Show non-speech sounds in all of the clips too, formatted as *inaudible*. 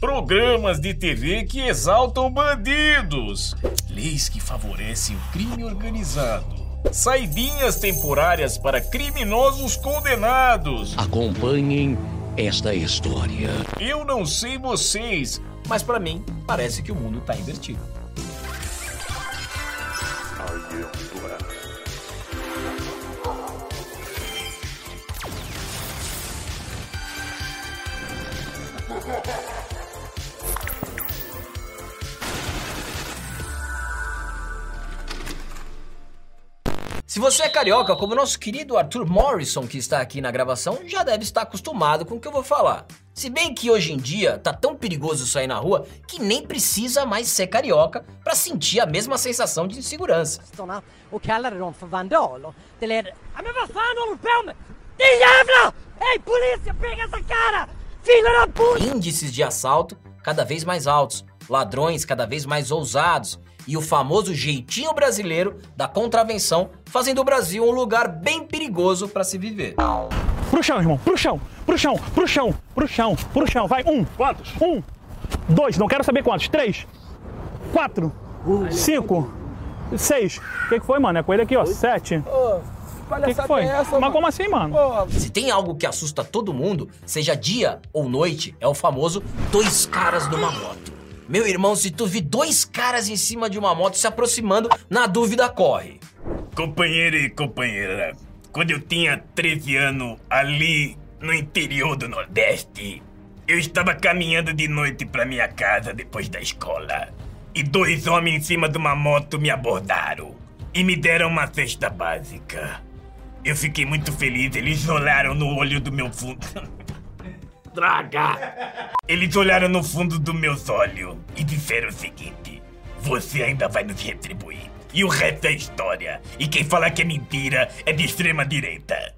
Programas de TV que exaltam bandidos. Leis que favorecem o crime organizado. Saidinhas temporárias para criminosos condenados. Acompanhem esta história. Eu não sei vocês, mas para mim parece que o mundo tá invertido. Se você é carioca, como o nosso querido Arthur Morrison, que está aqui na gravação, já deve estar acostumado com o que eu vou falar. Se bem que hoje em dia tá tão perigoso sair na rua que nem precisa mais ser carioca para sentir a mesma sensação de insegurança. och kallade dem för vandaler. Det ledde... Ja, men vad fan håller du på med? Din jävla! Hej polis, jag pegar essa cara! Filha da puta! Índices de assalto cada vez mais altos, ladrões cada vez mais ousados e o famoso jeitinho brasileiro da contravenção, fazendo o Brasil um lugar bem perigoso para se viver. Pro chão, irmão, pro chão, pro chão, pro chão, pro chão, pro chão, vai. Um. Quantos? Um. Dois, não quero saber quantos. Três. Quatro. Cinco. Seis. O que, que foi, mano? É com ele aqui, ó. Sete. O que, que foi? Mas como assim, mano? Se tem algo que assusta todo mundo, seja dia ou noite, é o famoso dois caras numa moto. Meu irmão, se tu vir dois caras em cima de uma moto se aproximando, na dúvida corre. Companheiro e companheira, quando eu tinha 13 anos, ali no interior do Nordeste, eu estava caminhando de noite para minha casa depois da escola. E dois homens em cima de uma moto me abordaram e me deram uma cesta básica. Eu fiquei muito feliz, eles olharam no olho do meu fundo. *laughs* Droga! Eles olharam no fundo dos meus olhos e disseram o seguinte: Você ainda vai nos retribuir. E o resto é história. E quem fala que é mentira é de extrema direita.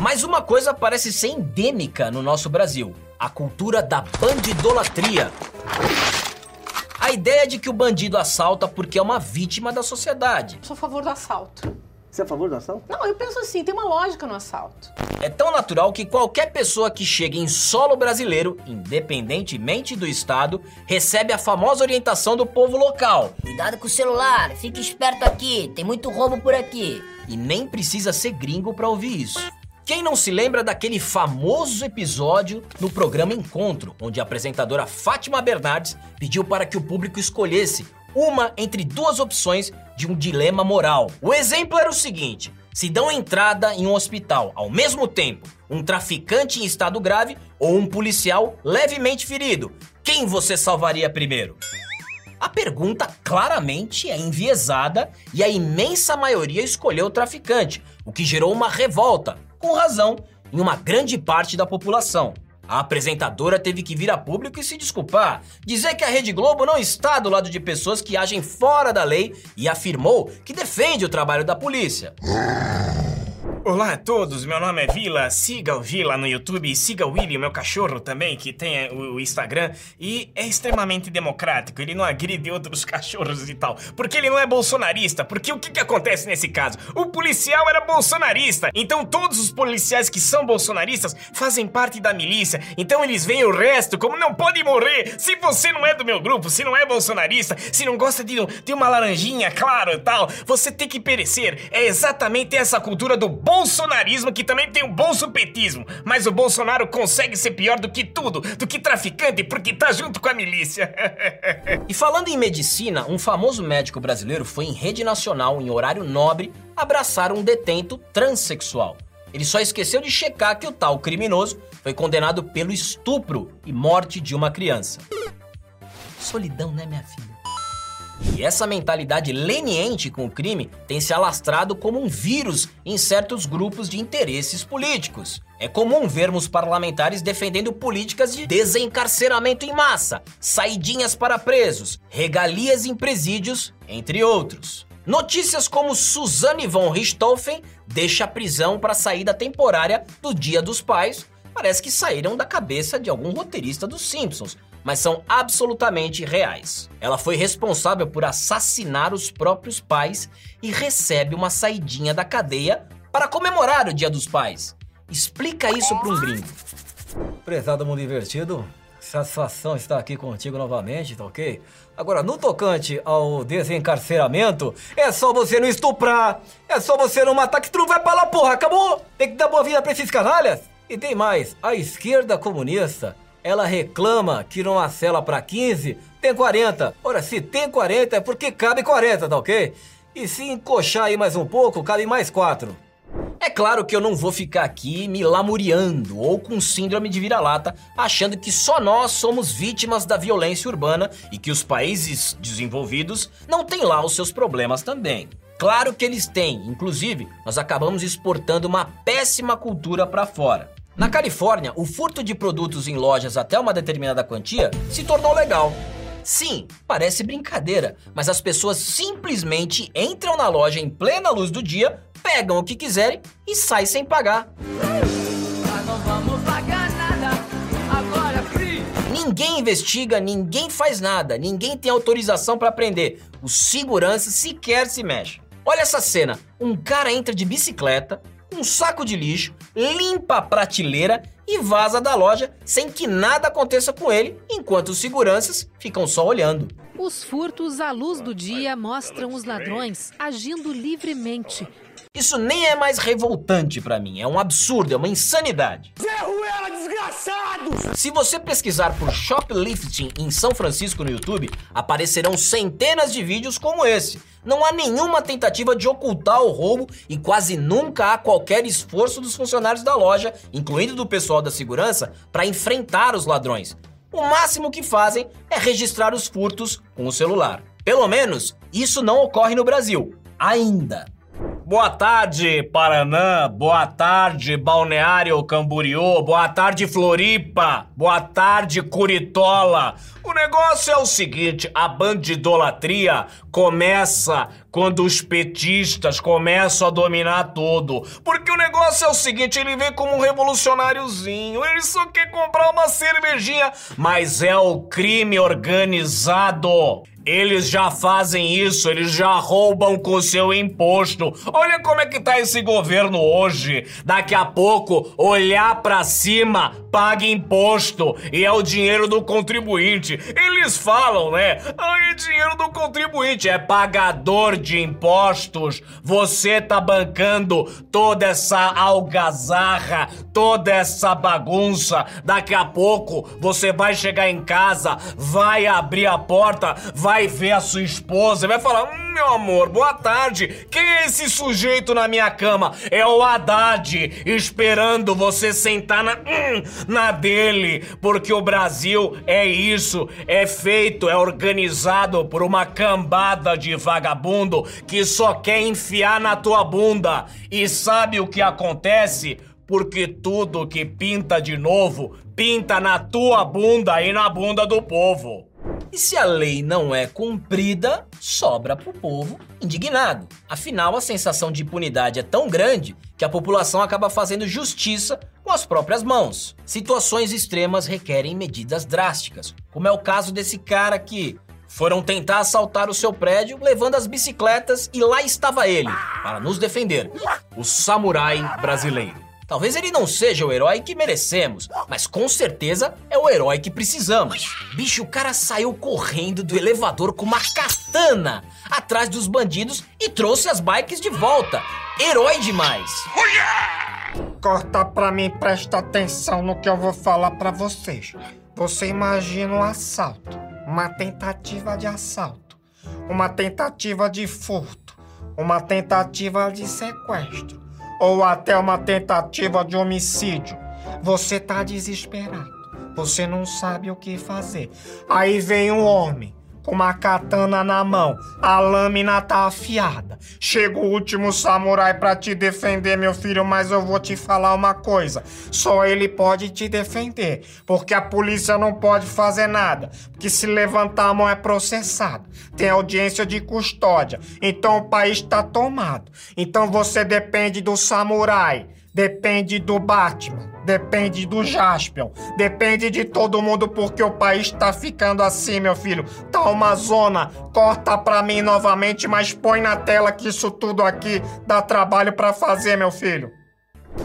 Mas uma coisa parece ser endêmica no nosso Brasil: a cultura da bandidolatria. A ideia de que o bandido assalta porque é uma vítima da sociedade. Sou a favor do assalto. Você é a favor do assalto? Não, eu penso assim, tem uma lógica no assalto. É tão natural que qualquer pessoa que chegue em solo brasileiro, independentemente do estado, recebe a famosa orientação do povo local. Cuidado com o celular, fique esperto aqui, tem muito roubo por aqui. E nem precisa ser gringo pra ouvir isso. Quem não se lembra daquele famoso episódio no programa Encontro, onde a apresentadora Fátima Bernardes pediu para que o público escolhesse uma entre duas opções de um dilema moral. O exemplo era o seguinte: se dão entrada em um hospital ao mesmo tempo um traficante em estado grave ou um policial levemente ferido, quem você salvaria primeiro? A pergunta claramente é enviesada e a imensa maioria escolheu o traficante, o que gerou uma revolta, com razão, em uma grande parte da população. A apresentadora teve que vir a público e se desculpar, dizer que a Rede Globo não está do lado de pessoas que agem fora da lei e afirmou que defende o trabalho da polícia. *laughs* Olá a todos, meu nome é Vila. Siga o Vila no YouTube e siga o Willy, meu cachorro também, que tem o o Instagram. E é extremamente democrático, ele não agride outros *laughs* cachorros e tal. Porque ele não é bolsonarista. Porque o que, que acontece nesse caso? O policial era bolsonarista. Então todos os policiais que são bolsonaristas fazem parte da milícia. Então eles veem o resto como não pode morrer. Se você não é do meu grupo, se não é bolsonarista, se não gosta de, de uma laranjinha, claro e tal, você tem que perecer. É exatamente essa cultura do bolsonarismo que também tem o bolsopetismo. Mas o Bolsonaro consegue ser pior do que tudo, do que traficante, porque tá junto com a milícia. *laughs* E falando em medicina, um famoso médico brasileiro foi em rede nacional, em horário nobre, abraçar um detento transexual. Ele só esqueceu de checar que o tal criminoso foi condenado pelo estupro e morte de uma criança. Solidão, né, minha filha? E essa mentalidade leniente com o crime tem se alastrado como um vírus em certos grupos de interesses políticos. É comum vermos parlamentares defendendo políticas de desencarceramento em massa, saidinhas para presos, regalias em presídios, entre outros. Notícias como Suzanne von Richthofen deixa a prisão para saída temporária do Dia dos Pais parece que saíram da cabeça de algum roteirista dos Simpsons, mas são absolutamente reais. Ela foi responsável por assassinar os próprios pais e recebe uma saidinha da cadeia para comemorar o Dia dos Pais. Explica isso para um gringo. Prezado mundo invertido, satisfação estar aqui contigo novamente, tá ok? Agora, no tocante ao desencarceramento, é só você não estuprar, é só você não matar que tu não vai pra lá, porra, acabou! Tem que dar boa vida pra esses canalhas! E tem mais, a esquerda comunista, ela reclama que numa cela pra 15 tem 40. Ora, se tem 40 é porque cabe 40, tá ok? E se encoxar aí mais um pouco, cabe mais 4. É claro que eu não vou ficar aqui me lamuriando ou com síndrome de vira-lata, achando que só nós somos vítimas da violência urbana e que os países desenvolvidos não têm lá os seus problemas também. Claro que eles têm, inclusive, nós acabamos exportando uma péssima cultura para fora. Na Califórnia, o furto de produtos em lojas até uma determinada quantia se tornou legal. Sim, parece brincadeira, mas as pessoas simplesmente entram na loja em plena luz do dia, pegam o que quiserem e saem sem pagar. Ninguém investiga, ninguém faz nada, ninguém tem autorização para prender. O segurança sequer se mexe. Olha essa cena: um cara entra de bicicleta, um saco de lixo, limpa a prateleira e vaza da loja sem que nada aconteça com ele, enquanto os seguranças ficam só olhando. Os furtos à luz do dia mostram os ladrões agindo livremente. Isso nem é mais revoltante para mim, é um absurdo, é uma insanidade. Ferruela, desgraçado! Se você pesquisar por shoplifting em São Francisco no YouTube, aparecerão centenas de vídeos como esse. Não há nenhuma tentativa de ocultar o roubo e quase nunca há qualquer esforço dos funcionários da loja, incluindo do pessoal da segurança, para enfrentar os ladrões. O máximo que fazem é registrar os furtos com o celular. Pelo menos isso não ocorre no Brasil. Ainda. Boa tarde, Paraná. Boa tarde, Balneário Camboriú. Boa tarde, Floripa. Boa tarde, Curitola. O negócio é o seguinte: a bandidolatria começa quando os petistas começam a dominar tudo. Porque o negócio é o seguinte: ele vem como um revolucionáriozinho, ele só quer comprar uma cervejinha, mas é o crime organizado. Eles já fazem isso, eles já roubam com seu imposto. Olha como é que tá esse governo hoje. Daqui a pouco, olhar para cima, paga imposto e é o dinheiro do contribuinte. Eles falam, né? Ah, é dinheiro do contribuinte, é pagador de impostos. Você tá bancando toda essa algazarra, toda essa bagunça. Daqui a pouco, você vai chegar em casa, vai abrir a porta, vai ver a sua esposa vai falar: hum, meu amor, boa tarde. Quem é esse sujeito na minha cama? É o Haddad, esperando você sentar na, hum, na dele. Porque o Brasil é isso, é feito, é organizado por uma cambada de vagabundo que só quer enfiar na tua bunda. E sabe o que acontece? Porque tudo que pinta de novo, pinta na tua bunda e na bunda do povo. E se a lei não é cumprida, sobra pro povo indignado. Afinal, a sensação de impunidade é tão grande que a população acaba fazendo justiça com as próprias mãos. Situações extremas requerem medidas drásticas, como é o caso desse cara que foram tentar assaltar o seu prédio levando as bicicletas e lá estava ele, para nos defender, o samurai brasileiro. Talvez ele não seja o herói que merecemos, mas com certeza o herói que precisamos. Bicho, o cara saiu correndo do elevador com uma katana atrás dos bandidos e trouxe as bikes de volta. Herói demais. Corta pra mim, presta atenção no que eu vou falar pra vocês. Você imagina um assalto, uma tentativa de assalto, uma tentativa de furto, uma tentativa de sequestro ou até uma tentativa de homicídio. Você tá desesperado. Você não sabe o que fazer. Aí vem um homem com uma katana na mão, a lâmina tá afiada. Chega o último samurai para te defender, meu filho, mas eu vou te falar uma coisa: só ele pode te defender, porque a polícia não pode fazer nada, porque se levantar a mão é processado. Tem audiência de custódia, então o país tá tomado. Então você depende do samurai. Depende do Batman, depende do Jaspion, depende de todo mundo porque o país tá ficando assim, meu filho. Tá uma zona. Corta pra mim novamente, mas põe na tela que isso tudo aqui dá trabalho para fazer, meu filho.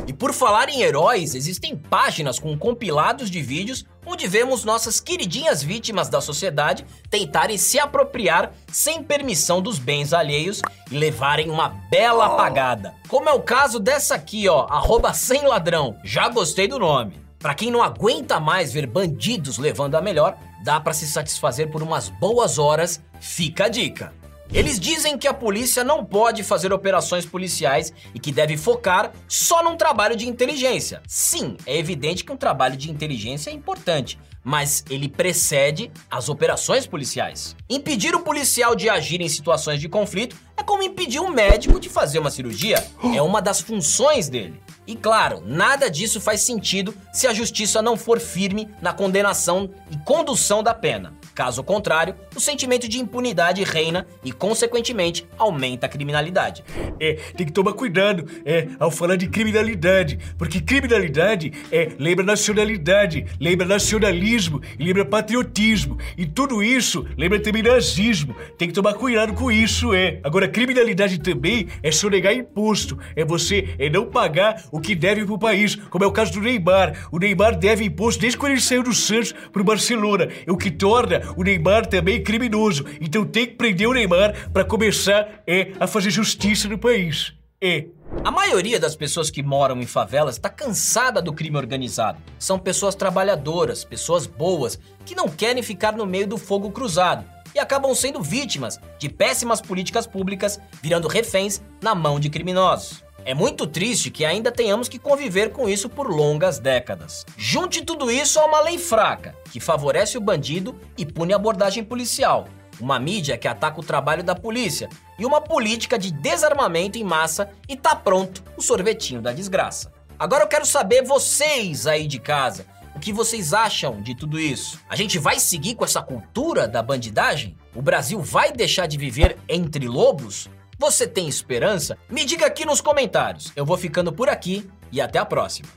E por falar em heróis, existem páginas com compilados de vídeos onde vemos nossas queridinhas vítimas da sociedade tentarem se apropriar sem permissão dos bens alheios e levarem uma bela apagada. Como é o caso dessa aqui, ó, arroba sem ladrão. Já gostei do nome. Pra quem não aguenta mais ver bandidos levando a melhor, dá pra se satisfazer por umas boas horas, fica a dica. Eles dizem que a polícia não pode fazer operações policiais e que deve focar só num trabalho de inteligência. Sim, é evidente que um trabalho de inteligência é importante, mas ele precede as operações policiais. Impedir o policial de agir em situações de conflito é como impedir um médico de fazer uma cirurgia. É uma das funções dele. E claro, nada disso faz sentido se a justiça não for firme na condenação e condução da pena. Caso contrário, o sentimento de impunidade reina e, consequentemente, aumenta a criminalidade. É, tem que tomar cuidado é, ao falar de criminalidade, porque criminalidade é, lembra nacionalidade, lembra nacionalismo lembra patriotismo. E tudo isso lembra também nazismo. Tem que tomar cuidado com isso, é. Agora, criminalidade também é sonegar imposto, é você é não pagar o que deve pro país, como é o caso do Neymar. O Neymar deve imposto desde quando ele saiu do Santos pro Barcelona, o que torna o Neymar também é criminoso. Então tem que prender o Neymar para começar é, a fazer justiça no país. É. A maioria das pessoas que moram em favelas está cansada do crime organizado. São pessoas trabalhadoras, pessoas boas, que não querem ficar no meio do fogo cruzado e acabam sendo vítimas de péssimas políticas públicas, virando reféns na mão de criminosos. É muito triste que ainda tenhamos que conviver com isso por longas décadas. Junte tudo isso a uma lei fraca, que favorece o bandido e pune a abordagem policial, uma mídia que ataca o trabalho da polícia e uma política de desarmamento em massa e tá pronto o sorvetinho da desgraça. Agora eu quero saber vocês aí de casa, o que vocês acham de tudo isso? A gente vai seguir com essa cultura da bandidagem? O Brasil vai deixar de viver entre lobos? Você tem esperança? Me diga aqui nos comentários. Eu vou ficando por aqui e até a próxima.